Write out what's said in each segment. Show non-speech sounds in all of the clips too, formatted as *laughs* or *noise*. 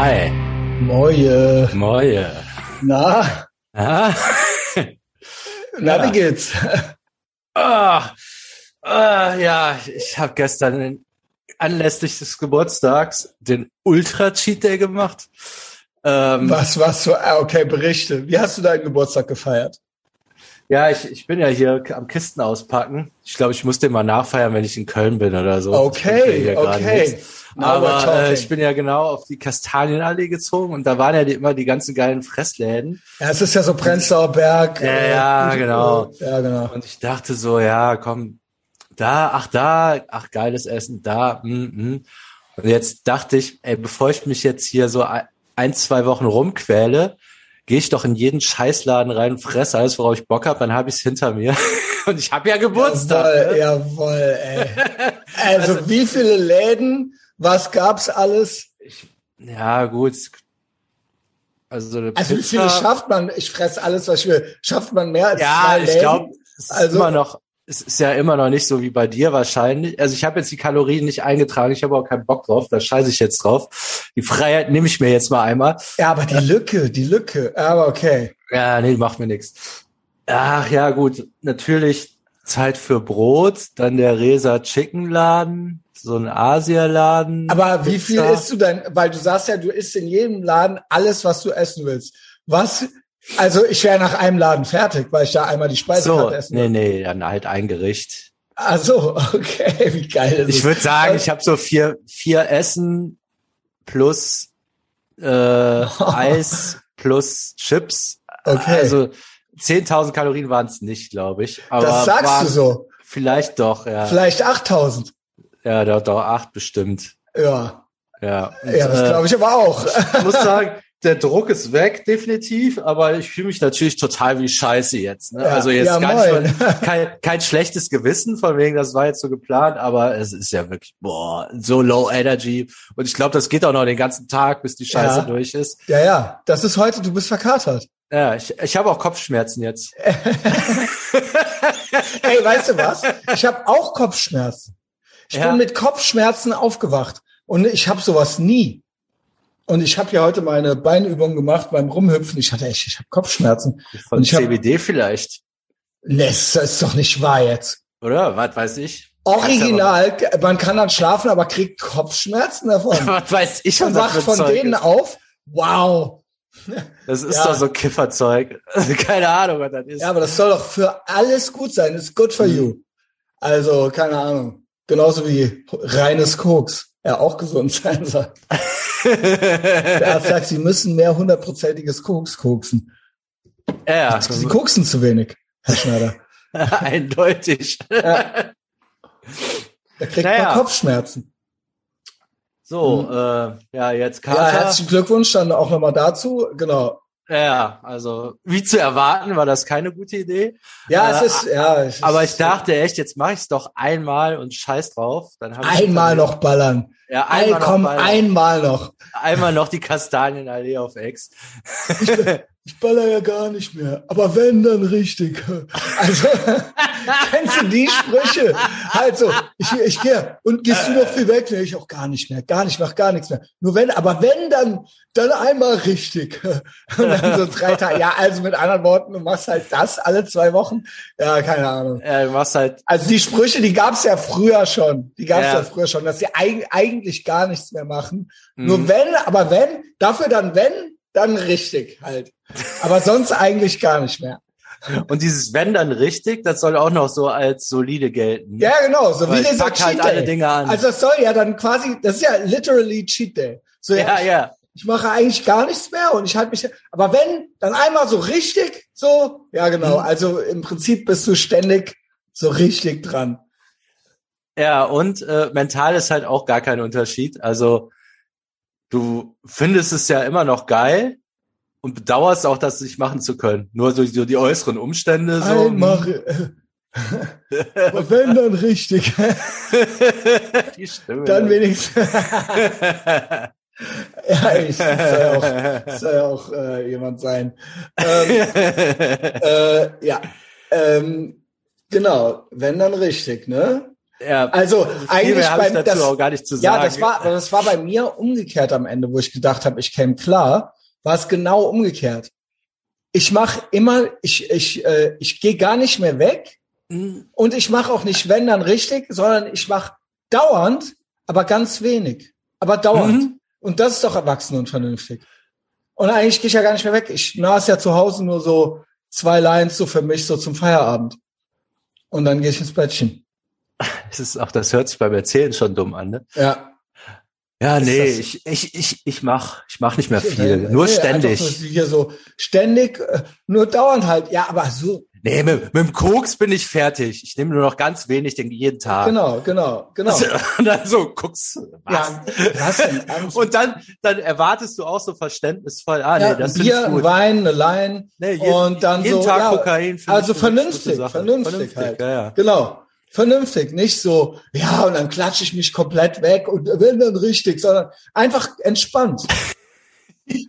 Hi. Moje. Moje. Na? Ah, Na, *laughs* Ja. wie geht's? ah, ah, ja, ich habe gestern anlässlich des Geburtstags den Ultra-Cheat Day gemacht. Ähm, Was, was so, ah, okay, berichte. Wie hast du deinen Geburtstag gefeiert? Ja, ich, ich bin ja hier am Kisten auspacken. Ich glaube, ich muss den mal nachfeiern, wenn ich in Köln bin oder so. Okay, okay. Aber äh, ich bin ja genau auf die Kastanienallee gezogen und da waren ja die, immer die ganzen geilen Fressläden. Ja, es ist ja so Prenzlauer Berg. Ja, äh, ja, genau. äh, Ja, genau. Und ich dachte so, ja, komm, da, ach da, ach geiles Essen, da, mm, mm. Und jetzt dachte ich, ey, bevor ich mich jetzt hier so ein, zwei Wochen rumquäle, gehe ich doch in jeden Scheißladen rein und fresse alles, worauf ich Bock habe, dann habe ich es hinter mir. *laughs* Und ich habe ja Geburtstag. Jawohl, ne? jawohl, ey. *laughs* Also, wie viele Läden? Was gab's alles? Ja, gut. Also, so eine Also, wie viele schafft man? Ich fresse alles, was ich will. Schafft man mehr als Ja, zwei ich Läden? glaube, es ist Also- immer noch, es ist ja immer noch nicht so wie bei dir wahrscheinlich. Also ich habe jetzt die Kalorien nicht eingetragen, ich habe auch keinen Bock drauf, da scheiße ich jetzt drauf. Die Freiheit nehme ich mir jetzt mal einmal. Ja, aber die Lücke, die Lücke. Aber okay. Ja, nee, macht mir nichts. Ach ja, gut, natürlich Zeit für Brot, dann der Resa Chicken Laden, so ein Asialaden. Aber wie viel isst du denn? Weil du sagst ja, du isst in jedem Laden alles, was du essen willst. Was? Also ich wäre nach einem Laden fertig, weil ich da einmal die so, Speisekarte essen nee, will. nee, dann halt ein Gericht. Ach so, okay, *laughs* wie geil ist Ich würde sagen, ich habe so vier, vier Essen plus äh, *laughs* Eis plus Chips. Okay. Also 10.000 Kalorien waren es nicht, glaube ich. Aber das sagst du so. Vielleicht doch, ja. Vielleicht 8000. Ja, doch, doch, acht bestimmt. Ja, Ja, Und, ja, das äh, glaube ich aber auch. ich muss sagen, der Druck ist weg, definitiv, aber ich fühle mich natürlich total wie Scheiße jetzt. Ne? Ja, also jetzt ja, gar moin. nicht mal, *laughs* kein, kein schlechtes Gewissen, von wegen, das war jetzt so geplant, aber es ist ja wirklich, boah, so low energy. Und ich glaube, das geht auch noch den ganzen Tag, bis die Scheiße Ja. durch ist. Ja, ja, das ist heute, du bist verkatert. Ja, ich, ich habe auch Kopfschmerzen jetzt. *laughs* Ey, weißt du was? Ich habe auch Kopfschmerzen. Ich Ja. bin mit Kopfschmerzen aufgewacht und ich habe sowas nie. Und ich habe ja heute meine Beinübung gemacht beim Rumhüpfen. Ich hatte echt, ich habe Kopfschmerzen. Von Und ich hab- CBD vielleicht. Nee, das ist doch nicht wahr jetzt. Oder? Was weiß ich? Original, man kann dann schlafen, aber kriegt Kopfschmerzen davon. *laughs* Was weiß ich, Und wacht von denen ist. auf. Wow. Das ist Ja. doch so Kifferzeug. *laughs* Keine Ahnung, was das ist. Ja, aber das soll doch für alles gut sein. It's good for Mhm. you. Also, keine Ahnung. Genauso wie reines Koks. Ja, auch gesund sein soll. Der Arzt sagt, Sie müssen mehr hundertprozentiges Koks koksen. ja, Sie koksen zu wenig, Herr Schneider. *laughs* eindeutig. Da kriegt Naja. man Kopfschmerzen. So, äh, ja, jetzt Ja, Kater. herzlichen Glückwunsch dann auch nochmal dazu. Genau. Ja, also wie zu erwarten, war das keine gute Idee. Ja, Äh, es ist, ja. Es Aber ist, ich dachte echt, jetzt mache ich es doch einmal und scheiß drauf. Dann hab ich Einmal noch ballern. Ja, Ein, einmal komm, noch, bei- einmal noch. einmal noch die Kastanienallee auf Ex. *laughs* Ich baller ja gar nicht mehr. Aber wenn, dann richtig. *laughs* Also, *laughs* kennst du die Sprüche? Halt so, ich, ich gehe, und gehst du noch viel weg? Nee, ich auch gar nicht mehr. Gar nicht, mach gar nichts mehr. Nur wenn, aber wenn, dann, dann einmal richtig. *laughs* Und dann so drei Tage. Ja, also mit anderen Worten, du machst halt das alle zwei Wochen. Ja, keine Ahnung. Ja, du machst halt, Also die Sprüche, die gab's ja früher schon. Die gab's ja. Ja. früher schon, dass sie eig eigentlich gar nichts mehr machen. Mhm. Nur wenn, aber wenn, dafür dann wenn, dann richtig halt. Aber sonst eigentlich gar nicht mehr. *laughs* und dieses Wenn dann richtig, das soll auch noch so als solide gelten. Ja, genau, so Weil wie ich dieser pack Cheat halt alle Dinge an. Also das soll ja dann quasi, das ist ja literally Cheat Day. So, ja, ja, ich, ja. ich mache eigentlich gar nichts mehr und ich halte mich, aber wenn, dann einmal so richtig, so, ja genau. Mhm. Also im Prinzip bist du ständig so richtig dran. Ja, und äh, mental ist halt auch gar kein Unterschied. Also du findest es ja immer noch geil und bedauerst auch, das nicht machen zu können. Nur durch so die äußeren Umstände. So. Einmal, *laughs* aber wenn dann richtig, *laughs* die Stimme. dann wenigstens. *laughs* Ja, ich soll ja auch, soll ja auch äh, jemand sein. Ähm, äh, ja, ähm, genau, wenn dann richtig, ne? Ja, Also eigentlich beim, dazu das, auch gar nicht zu ja, das war, das war bei mir umgekehrt am Ende, wo ich gedacht habe, ich käme klar, war es genau umgekehrt. Ich mache immer, ich, ich, äh, ich gehe gar nicht mehr weg Hm, und ich mache auch nicht wenn dann richtig, sondern ich mache dauernd, aber ganz wenig. Aber dauernd. Mhm. Und das ist doch erwachsen und vernünftig. Und eigentlich gehe ich ja gar nicht mehr weg. Ich nas ja zu Hause nur so zwei Lines so für mich so zum Feierabend. Und dann gehe ich ins Bettchen. *laughs* Es ist auch, das hört sich beim Erzählen schon dumm an, ne? Ja. Ja, nee, das- ich, ich, ich, ich mach, ich mach nicht mehr Nee, viel. Nur nee, einfach ständig. hier so ständig, äh, nur dauernd halt. Ja, aber so, Nee, mit, mit dem Koks bin ich fertig. Ich nehme nur noch ganz wenig, den jeden Tag. genau, genau, genau. *laughs* Und dann so guckst was? Ja, was denn? *laughs* Und dann, dann erwartest du auch so verständnisvoll, ah, nee, ja, das ein finde Bier, gut. Wein, eine Line Nee, jeden, und dann jeden so, Tag ja, Kokain. also vernünftig, Sache. vernünftig halt. Ja, ja. Genau. Vernünftig, nicht so, ja, und dann klatsche ich mich komplett weg und wenn dann richtig, sondern einfach entspannt. *laughs*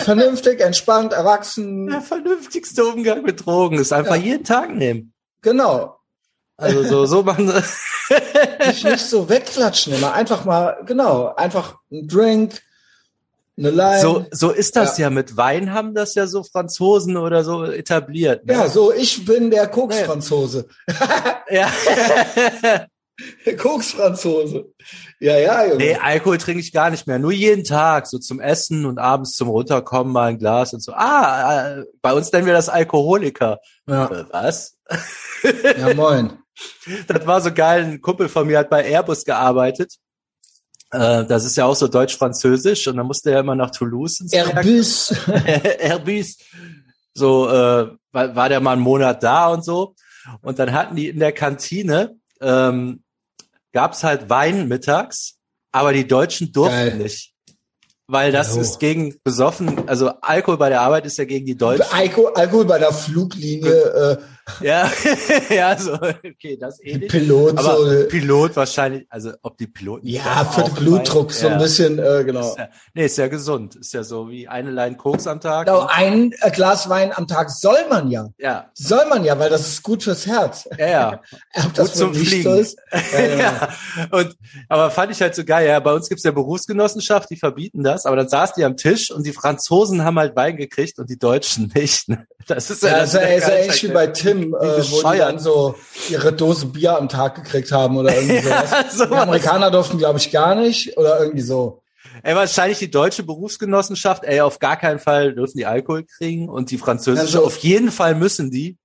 Vernünftig, entspannt, erwachsen, Der vernünftigste Umgang mit Drogen ist einfach Ja. jeden Tag nehmen. genau. Also so, so machen *laughs* Nicht, nicht so wegklatschen immer, einfach mal, genau, einfach ein Drink. So, so ist das ja. mit Wein haben das ja so Franzosen oder so etabliert. Ne? ja, so, ich bin der Koks-Franzose. ja. *laughs* Der Koks-Franzose. Ja, ja, Junge. Nee, Alkohol trinke ich gar nicht mehr. Nur jeden Tag, so zum Essen und abends zum Runterkommen mal ein Glas und so. Ah, äh, bei uns nennen wir das Alkoholiker. Ja, Äh, Was? ja, moin. *laughs* Das war so geil. Ein Kumpel von mir hat bei Airbus gearbeitet. Äh, das ist ja auch so deutsch-französisch und dann musste er immer nach Toulouse ins. Airbus. *laughs* Airbus. So äh, war, war der mal einen Monat da und so. Und dann hatten die in der Kantine, ähm, gab's halt Wein mittags, aber die Deutschen durften Geil. nicht. Weil das Oh. ist gegen besoffen, also Alkohol bei der Arbeit ist ja gegen die Deutschen. Alkohol, Alkohol bei der Fluglinie, *laughs* Ja, *laughs* ja, so, okay, das eh äh, nicht. Pilot, Aber so, Pilot wahrscheinlich, also ob die Piloten. ja, das für den Blutdruck, meinen, so ein ja. bisschen, äh, genau. Ist ja, nee, ist ja gesund. Ist ja so wie eine Line Koks am Tag. Genau, ein äh, Glas Wein am Tag soll man ja. Ja, Soll man ja, weil das ist gut fürs Herz. ja, ja. *laughs* Ob das Gut zum Fliegen. so ist? Ja, ja. Und, aber fand ich halt so geil. Ja, bei uns gibt's ja Berufsgenossenschaft, die verbieten das, aber dann saß die am Tisch und die Franzosen haben halt Wein gekriegt und die Deutschen nicht. ne? Das ist Ja, das ist ja, der ist ja ähnlich wie bei Tim, äh, wo die dann so ihre Dose Bier am Tag gekriegt haben oder irgendwie *laughs* sowas. Ja, Die sowas. Amerikaner durften, glaube ich, gar nicht oder irgendwie so. Ey, wahrscheinlich die deutsche Berufsgenossenschaft, ey, auf gar keinen Fall dürfen die Alkohol kriegen und die französische, Also- auf jeden Fall müssen die.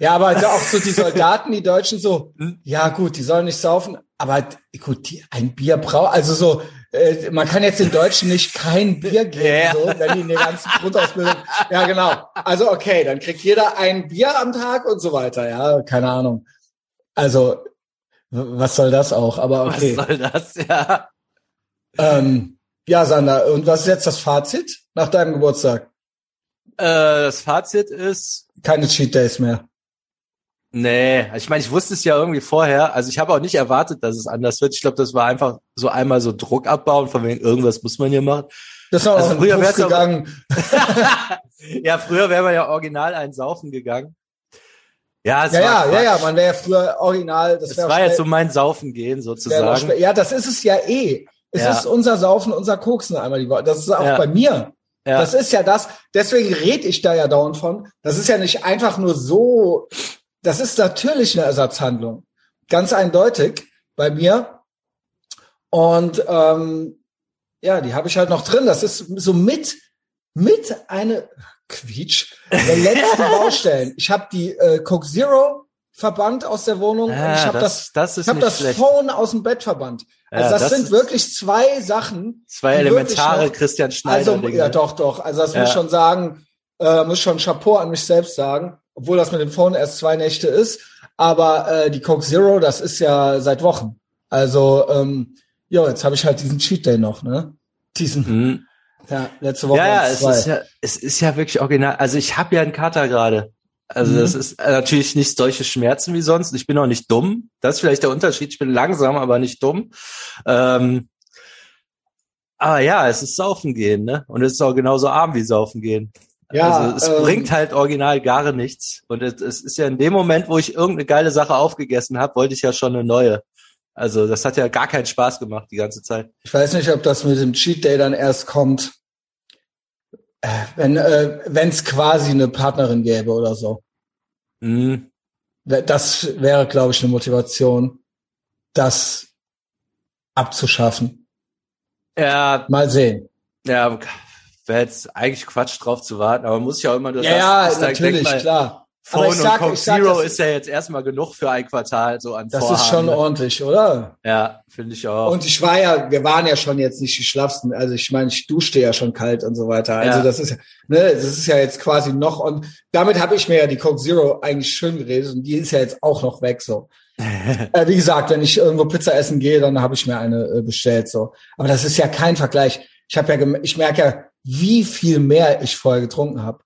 Ja, aber also auch so die Soldaten, die Deutschen so, Hm? ja gut, die sollen nicht saufen, aber gut, ein Bier braucht, also so, äh, man kann jetzt den Deutschen nicht kein Bier geben, Ja. so, wenn die in der ganzen Grundausbildung, ja genau, also okay, dann kriegt jeder ein Bier am Tag und so weiter, ja, keine Ahnung. Also, was soll das auch, aber okay. Was soll das? Ja. Ähm, ja, Sander, und was ist jetzt das Fazit nach deinem Geburtstag? Äh, das Fazit ist, Keine Cheat Days mehr. Nee, ich meine, ich wusste es ja irgendwie vorher. Also ich habe auch nicht erwartet, dass es anders wird. Ich glaube, das war einfach so einmal so Druck abbauen, von wegen irgendwas muss man hier machen. Das auch Also also früher wär's gegangen. *laughs* ja, früher wäre man ja original ein Saufen gegangen. Ja, Ja, war ja, ja, ja, man wäre ja früher original. Das Das war schnell- jetzt so mein Saufen gehen sozusagen. Ja, das ist es ja eh. Es Ja. ist unser Saufen, unser Koksen einmal die Woche. Das ist auch Ja. bei mir. Ja. Das ist ja das. Deswegen rede ich da ja dauernd von. Das ist ja nicht einfach nur so. Das ist natürlich eine Ersatzhandlung. Ganz eindeutig bei mir. Und ähm, ja, die habe ich halt noch drin. Das ist so mit, mit eine Quietsch der letzten *laughs* Baustellen. Ich habe die äh, Coke Zero verbannt aus der Wohnung und Ah, ich habe das, das ist ich nicht das schlecht. Phone aus dem Bett verbannt. Also Ja, das, das sind wirklich zwei Sachen. Zwei elementare noch- Christian Schneider Also Dinge. ja, doch, doch. Also das Ja. muss ich schon sagen, äh, muss schon Chapeau an mich selbst sagen, obwohl das mit dem Phone erst zwei Nächte ist. Aber äh, die Coke Zero, das ist ja seit Wochen. Also ähm, ja, jetzt habe ich halt diesen Cheat Day noch, ne? Diesen, Mhm. ja, letzte Woche. Ja, es ist ja, es ist ja wirklich original. Also ich habe ja einen Kater gerade. Also Mhm. das ist äh, natürlich nicht solche Schmerzen wie sonst. Ich bin auch nicht dumm. Das ist vielleicht der Unterschied. Ich bin langsam, aber nicht dumm. Ähm, aber ja, es ist Saufen gehen, ne? Und es ist auch genauso arm wie Saufen gehen. Ja, also es ähm, bringt halt original gar nichts. Und es, es, ist ja in dem Moment, wo ich irgendeine geile Sache aufgegessen habe, wollte ich ja schon eine neue. Also das hat ja gar keinen Spaß gemacht die ganze Zeit. Ich weiß nicht, ob das mit dem Cheat Day dann erst kommt, äh, wenn äh, es quasi eine Partnerin gäbe oder so. Mhm. Das wäre, glaube ich, eine Motivation, das abzuschaffen. Ja. Mal sehen. Ja, wäre jetzt eigentlich Quatsch drauf zu warten, aber man muss ja auch immer nur ja, das, ja, natürlich, mal, klar. Phone sag, und Coke Zero ist ja jetzt erstmal genug für ein Quartal so an Das Vorhaben. ist schon ordentlich, oder? Ja, finde ich auch. Und ich war ja, wir waren ja schon jetzt nicht die schlaffsten. Also ich meine, ich duschte ja schon kalt und so weiter. Also ja. das ist, ne, das ist ja jetzt quasi noch und damit habe ich mir ja die Coke Zero eigentlich schön geredet und die ist ja jetzt auch noch weg so. *laughs* äh, wie gesagt, wenn ich irgendwo Pizza essen gehe, dann habe ich mir eine äh, bestellt so. Aber das ist ja kein Vergleich. Ich habe ja, ich merke ja, wie viel mehr ich vorher getrunken habe.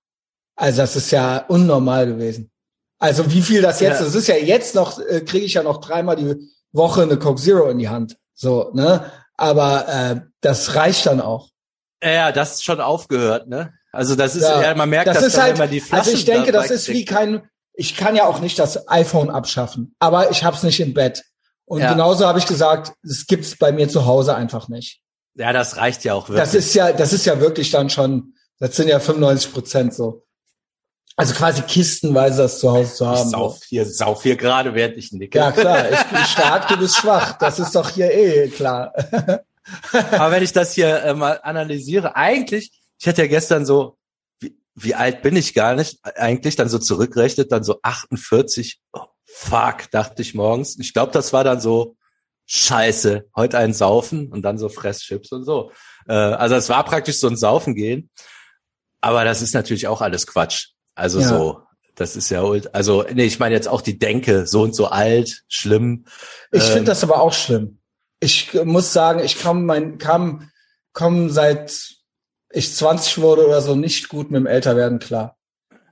Also das ist ja unnormal gewesen. Also wie viel das jetzt, ja. das ist ja jetzt noch, äh, kriege ich ja noch dreimal die Woche eine Coke Zero in die Hand. So, ne? Aber äh, das reicht dann auch. Ja, das ist schon aufgehört, ne? Also das ist, ja, ja man merkt, das dass ist halt, immer die Flaschen Also ich denke, das ist wie kein, ich kann ja auch nicht das iPhone abschaffen, aber ich habe es nicht im Bett. Und ja. genauso habe ich gesagt, es gibt's bei mir zu Hause einfach nicht. Ja, das reicht ja auch wirklich. Das ist ja, das ist ja wirklich dann schon, das sind ja 95 Prozent so. Also quasi kistenweise das zu Hause zu haben. Ich sauf hier, sauf hier gerade, während ich nicke. Ja klar, *laughs* ich bin stark, du bist schwach. Das ist doch hier eh klar. *laughs* Aber wenn ich das hier äh, mal analysiere, eigentlich, ich hatte ja gestern so, wie, wie alt bin ich gar nicht, eigentlich dann so zurückrechnet, dann so 48, oh, fuck, dachte ich morgens. Ich glaube, das war dann so, scheiße, heute ein Saufen und dann so Fresschips und so. Äh, also es war praktisch so ein Saufen gehen. Aber das ist natürlich auch alles Quatsch. Also ja. so, das ist ja, also nee, ich meine jetzt auch die Denke, so und so alt, schlimm. Ich ähm, finde das aber auch schlimm. Ich muss sagen, ich kam mein kam komm seit ich 20 wurde oder so nicht gut mit dem Älterwerden klar.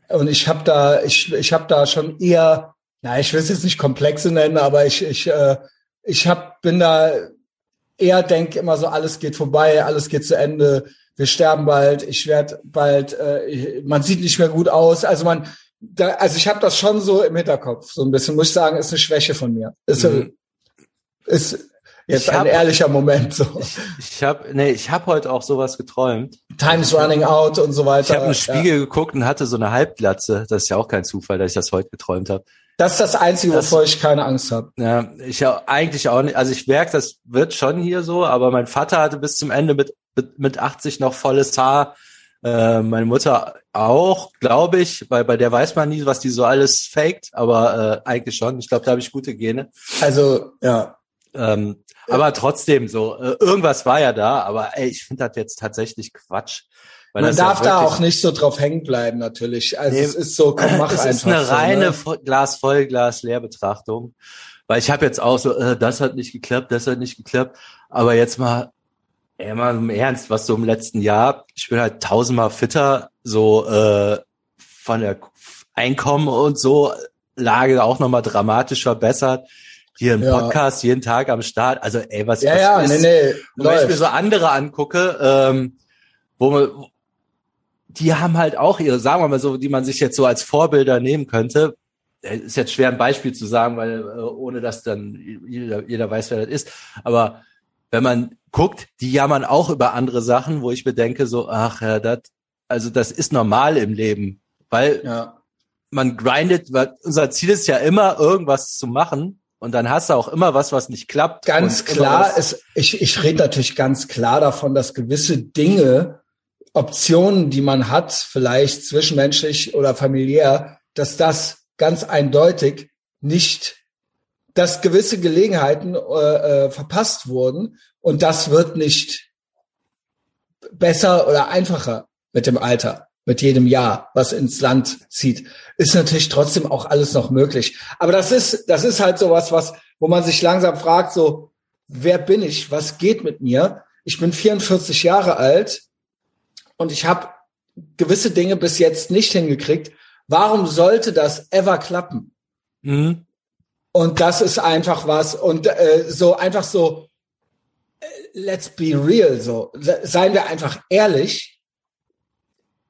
Und ich habe da ich ich habe da schon eher, na, ich will es jetzt nicht komplexe nennen, aber ich ich äh, ich hab bin da eher denk immer so alles geht vorbei, alles geht zu Ende wir sterben bald, ich werde bald, äh, man sieht nicht mehr gut aus. Also man, da, also ich habe das schon so im Hinterkopf, so ein bisschen, muss ich sagen, ist eine Schwäche von mir. Ist, mhm. ist jetzt hab, ein ehrlicher Moment. So. Ich, ich habe, nee, ich habe heute auch sowas geträumt. Time's running out und so weiter. Ich habe einen Spiegel ja. geguckt und hatte so eine Halbglatze. Das ist ja auch kein Zufall, dass ich das heute geträumt habe. Das ist das Einzige, das, wovor ich keine Angst habe. Ja, ich auch, eigentlich auch nicht. Also ich merke, das wird schon hier so, aber mein Vater hatte bis zum Ende mit mit 80 noch volles Haar. Äh, meine Mutter auch, glaube ich, weil bei der weiß man nie, was die so alles faked, aber äh, eigentlich schon. Ich glaube, da habe ich gute Gene. Also, ja. Ähm, aber trotzdem so, äh, irgendwas war ja da, aber ey, ich finde das jetzt tatsächlich Quatsch. Man darf ja da auch nicht so drauf hängen bleiben, natürlich. Also nee, es ist so, komm, mach es einfach. Es ist eine so, reine ne? Glas voll, Glas leer Betrachtung. Weil ich habe jetzt auch so, äh, das hat nicht geklappt, das hat nicht geklappt. Aber jetzt mal Ey, mal im Ernst, was so im letzten Jahr, ich bin halt tausendmal fitter, so äh, von der Einkommen und so, Lage auch nochmal dramatisch verbessert. Hier im ja. Podcast jeden Tag am Start. Also ey, was, ja, was ja, ist, nee, nee, und wenn ich mir so andere angucke, ähm, wo man, die haben halt auch ihre, sagen wir mal so, die man sich jetzt so als Vorbilder nehmen könnte. Ist jetzt schwer ein Beispiel zu sagen, weil äh, ohne dass dann jeder, jeder weiß, wer das ist. Aber wenn man guckt, die jammern auch über andere Sachen, wo ich mir denke, so, ach ja, das, also das ist normal im Leben, weil ja. man grindet, weil unser Ziel ist ja immer, irgendwas zu machen. Und dann hast du auch immer was, was nicht klappt. Ganz klar ist, ich, ich rede natürlich ganz klar davon, dass gewisse Dinge, Optionen, die man hat, vielleicht zwischenmenschlich oder familiär, dass das ganz eindeutig nicht dass gewisse Gelegenheiten äh, äh, verpasst wurden und das wird nicht besser oder einfacher mit dem Alter, mit jedem Jahr, was ins Land zieht. Ist natürlich trotzdem auch alles noch möglich. Aber das ist, das ist halt sowas, was, wo man sich langsam fragt, so, wer bin ich? Was geht mit mir? Ich bin 44 Jahre alt und ich habe gewisse Dinge bis jetzt nicht hingekriegt. Warum sollte das ever klappen? Mhm. Und das ist einfach was und äh, so einfach so äh, let's be real so seien wir einfach ehrlich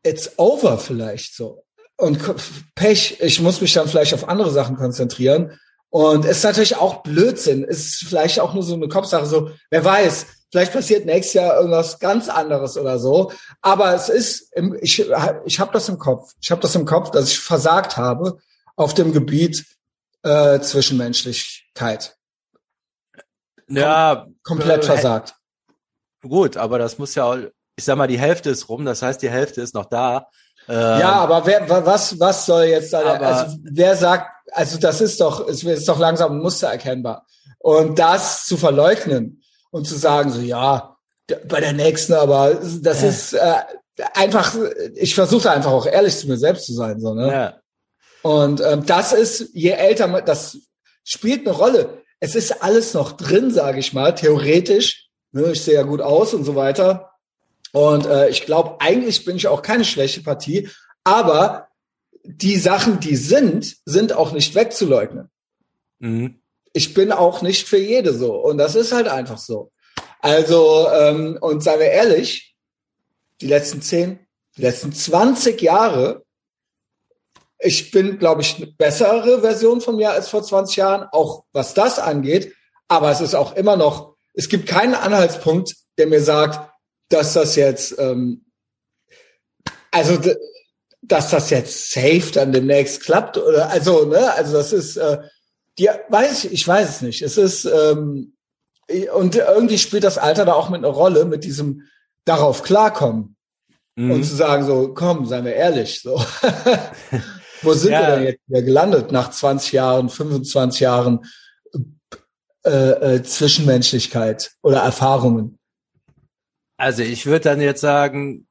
it's over vielleicht so. Und Pech, ich muss mich dann vielleicht auf andere Sachen konzentrieren. Und es ist natürlich auch Blödsinn. Es ist vielleicht auch nur so eine Kopfsache, so, wer weiß, vielleicht passiert nächstes Jahr irgendwas ganz anderes oder so. Aber es ist, im, ich, ich habe das im Kopf. Ich habe das im Kopf, dass ich versagt habe auf dem Gebiet äh, Zwischenmenschlichkeit. Ja, komplett äh, versagt. Gut, aber das muss ja ich sag mal, die Hälfte ist rum, das heißt, die Hälfte ist noch da. Ähm, ja, aber wer, was, was soll jetzt da, also wer sagt, also das ist doch, es ist doch langsam ein Muster erkennbar. Und das zu verleugnen und zu sagen, so, ja, bei der nächsten, aber das ja. ist äh, einfach, ich versuche einfach auch ehrlich zu mir selbst zu sein, so, ne? Ja. Und ähm, das ist, je älter man, das spielt eine Rolle. Es ist alles noch drin, sage ich mal, theoretisch. Ne, ich sehe ja gut aus und so weiter. Und äh, ich glaube, eigentlich bin ich auch keine schlechte Partie, aber die Sachen, die sind, sind auch nicht wegzuleugnen. Mhm. Ich bin auch nicht für jede so. Und das ist halt einfach so. Also, ähm, und seien wir ehrlich, die letzten zehn, die letzten 20 Jahre, ich bin, glaube ich, eine bessere Version von mir als vor 20 Jahren, auch was das angeht. Aber es ist auch immer noch, es gibt keinen Anhaltspunkt, der mir sagt, dass das jetzt, ähm, also dass das jetzt safe dann demnächst klappt oder also ne, also das ist, äh, die weiß ich, ich weiß es nicht. Es ist ähm, und irgendwie spielt das Alter da auch mit einer Rolle mit diesem darauf klarkommen mhm. und zu sagen so, komm, seien wir ehrlich, so. *laughs* Wo sind ja. wir denn jetzt wieder gelandet nach 20 Jahren, 25 Jahren äh, äh, Zwischenmenschlichkeit oder Erfahrungen? Also ich würde dann jetzt sagen,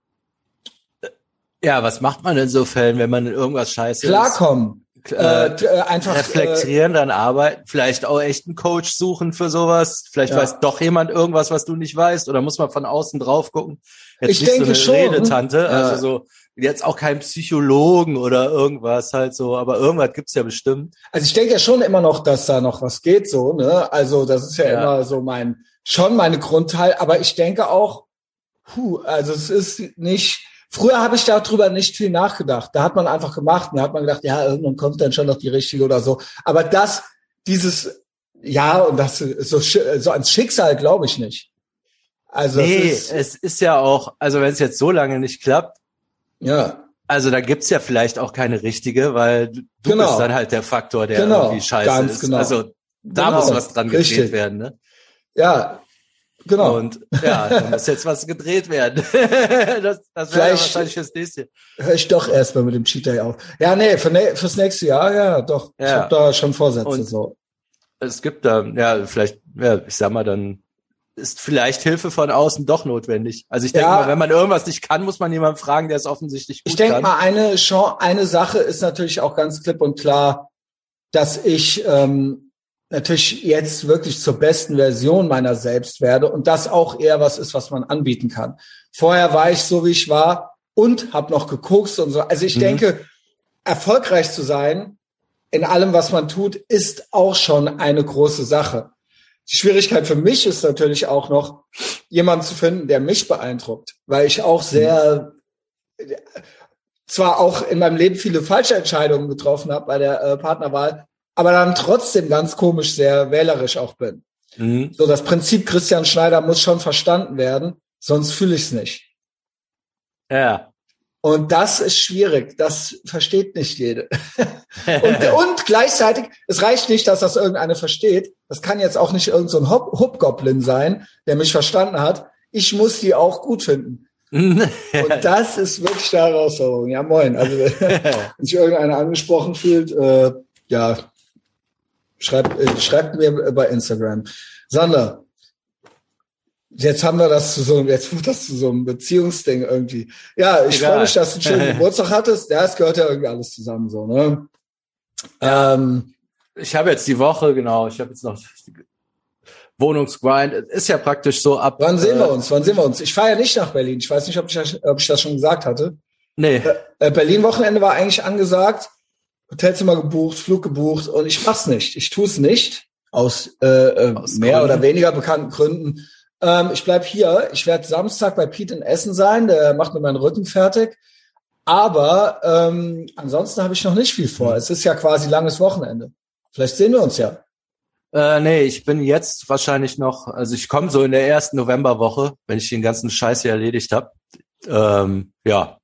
ja, was macht man in so Fällen, wenn man in irgendwas scheiße Klarkommen. ist? Klarkommen. Äh, äh, einfach reflektieren, äh, dann arbeiten, vielleicht auch echt einen Coach suchen für sowas. Vielleicht ja. weiß doch jemand irgendwas, was du nicht weißt, oder muss man von außen drauf gucken. Jetzt ich nicht denke so eine schon. Redetante, also so jetzt auch kein Psychologen oder irgendwas halt so, aber irgendwas gibt's ja bestimmt. Also ich denke ja schon immer noch, dass da noch was geht so, ne? Also das ist ja, ja. immer so mein schon meine Grundteil, aber ich denke auch, puh, also es ist nicht, früher habe ich darüber nicht viel nachgedacht. Da hat man einfach gemacht und da hat man gedacht, ja, irgendwann kommt dann schon noch die richtige oder so. Aber das, dieses, ja, und das so, so ans Schicksal glaube ich nicht. Also nee, es ist, es ist ja auch, also wenn es jetzt so lange nicht klappt, ja. Also da gibt's ja vielleicht auch keine richtige, weil du genau. bist dann halt der Faktor, der genau. irgendwie scheiße Ganz ist. Genau. Also da genau. muss was dran gedreht werden, ne? Ja, Genau. Und ja, da muss jetzt was gedreht werden. *laughs* das das wäre wahrscheinlich fürs nächste. Hör ich doch erstmal mit dem Cheater auf. Ja, nee, für ne fürs nächste Jahr, ja, doch. Ja. Ich habe da schon Vorsätze. Und so. Es gibt da, ja, vielleicht, ja, ich sag mal, dann ist vielleicht Hilfe von außen doch notwendig. Also ich denke ja, mal, wenn man irgendwas nicht kann, muss man jemanden fragen, der es offensichtlich gut Ich denke mal, eine, eine Sache ist natürlich auch ganz klipp und klar, dass ich ähm, natürlich jetzt wirklich zur besten Version meiner selbst werde und das auch eher was ist, was man anbieten kann. Vorher war ich so, wie ich war und habe noch gekokst und so. Also ich mhm. denke, erfolgreich zu sein in allem, was man tut, ist auch schon eine große Sache. Die Schwierigkeit für mich ist natürlich auch noch, jemanden zu finden, der mich beeindruckt, weil ich auch sehr, zwar auch in meinem Leben viele falsche Entscheidungen getroffen habe bei der äh, Partnerwahl, aber dann trotzdem ganz komisch sehr wählerisch auch bin. Mhm. So, das Prinzip Christian Schneider muss schon verstanden werden, sonst fühle ich es nicht. Ja. Und das ist schwierig. Das versteht nicht jede. *laughs* und, und, gleichzeitig, es reicht nicht, dass das irgendeine versteht. Das kann jetzt auch nicht irgendein so Hubgoblin sein, der mich verstanden hat. Ich muss die auch gut finden. *laughs* und das ist wirklich eine Herausforderung. Ja, moin. Also, *laughs* wenn sich irgendeiner angesprochen fühlt, äh, ja, Schreibt, äh, schreibt mir bei Instagram. Sander, jetzt haben wir das zu so, jetzt wird das zu so einem Beziehungsding irgendwie. Ja, ich freue mich, dass du einen schönen *laughs* Geburtstag hattest. Ja, es gehört ja irgendwie alles zusammen so, ne? Ja. Ähm, ich habe jetzt die Woche, genau, ich habe jetzt noch Wohnungsgrind. Ist ja praktisch so ab. Wann sehen wir äh, uns? Wann sehen wir uns? Ich fahre ja nicht nach Berlin. Ich weiß nicht, ob ich, ob ich das schon gesagt hatte. Nee. Äh, Berlin-Wochenende war eigentlich angesagt. Hotelzimmer gebucht, Flug gebucht und ich mach's nicht. Ich tue es nicht aus, äh, äh, aus mehr Gründen. oder weniger bekannten Gründen. Ähm, ich bleib hier. Ich werde Samstag bei Pete in Essen sein. Der macht mir meinen Rücken fertig. Aber ähm, ansonsten habe ich noch nicht viel vor. Es ist ja quasi langes Wochenende. Vielleicht sehen wir uns ja. Äh, nee, ich bin jetzt wahrscheinlich noch, also ich komme so in der ersten Novemberwoche, wenn ich den ganzen Scheiß hier erledigt habe. Ähm, ja.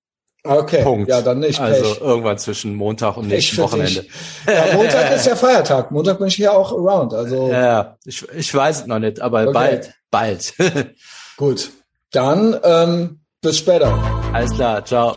Okay, Punkt. ja, dann nicht. Also Pech. irgendwann zwischen Montag und nächsten Wochenende. Ja, Montag ist ja Feiertag. Montag bin ich hier auch around. Also Ja, ich, ich weiß es noch nicht, aber Okay. bald, bald. *laughs* gut. Dann ähm, bis später. Alles klar, ciao.